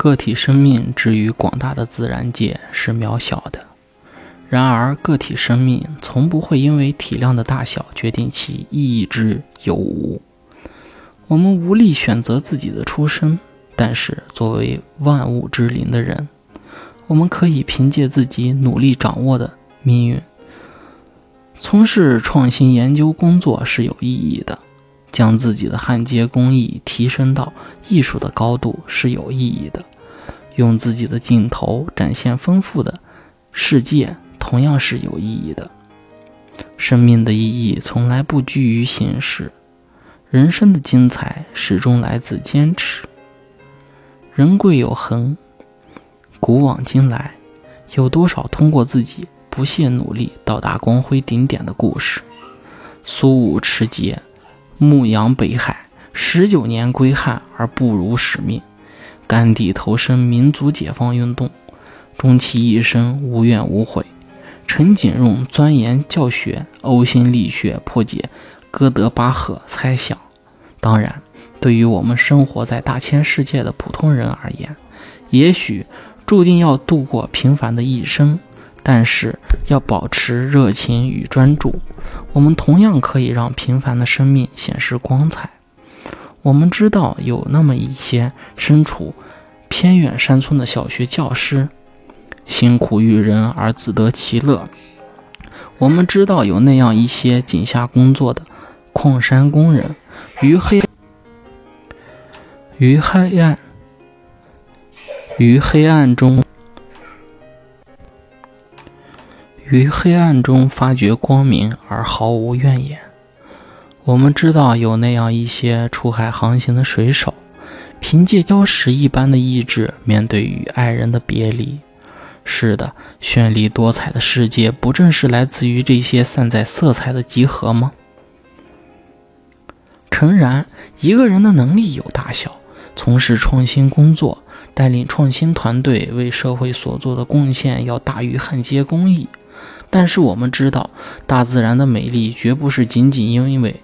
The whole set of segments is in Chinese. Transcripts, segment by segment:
个体生命之于广大的自然界是渺小的，然而个体生命从不会因为体量的大小决定其意义之有无。我们无力选择自己的出身，但是作为万物之灵的人，我们可以凭借自己努力掌握的命运。从事创新研究工作是有意义的。将自己的焊接工艺提升到艺术的高度是有意义的，用自己的镜头展现丰富的世界同样是有意义的。生命的意义从来不拘于形式，人生的精彩始终来自坚持。人贵有恒，古往今来，有多少通过自己不懈努力到达光辉顶点的故事？苏武持节。牧羊北海十九年归汉而不辱使命，甘地投身民族解放运动，终其一生无怨无悔。陈景润钻研教学，呕心沥血破解哥德巴赫猜想。当然，对于我们生活在大千世界的普通人而言，也许注定要度过平凡的一生。但是要保持热情与专注，我们同样可以让平凡的生命显示光彩。我们知道有那么一些身处偏远山村的小学教师，辛苦育人而自得其乐；我们知道有那样一些井下工作的矿山工人，于黑于黑暗于黑暗中。于黑暗中发掘光明而毫无怨言。我们知道有那样一些出海航行的水手，凭借礁石一般的意志面对与爱人的别离。是的，绚丽多彩的世界不正是来自于这些散在色彩的集合吗？诚然，一个人的能力有大小，从事创新工作，带领创新团队为社会所做的贡献要大于焊接工艺。但是我们知道，大自然的美丽绝不是仅仅因为，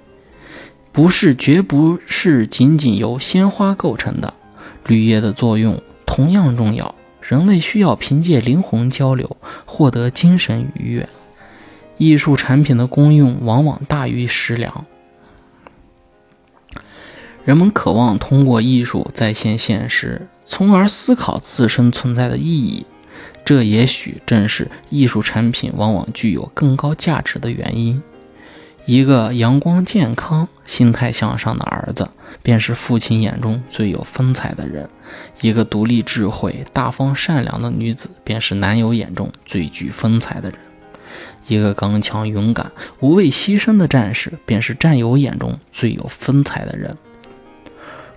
不是绝不是仅仅由鲜花构成的。绿叶的作用同样重要。人类需要凭借灵魂交流获得精神愉悦。艺术产品的功用往往大于食粮。人们渴望通过艺术再现现实，从而思考自身存在的意义。这也许正是艺术产品往往具有更高价值的原因。一个阳光健康、心态向上的儿子，便是父亲眼中最有风采的人；一个独立、智慧、大方、善良的女子，便是男友眼中最具风采的人；一个刚强、勇敢、无畏牺牲的战士，便是战友眼中最有风采的人。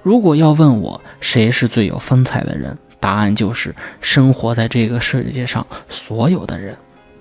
如果要问我谁是最有风采的人？答案就是生活在这个世界上所有的人。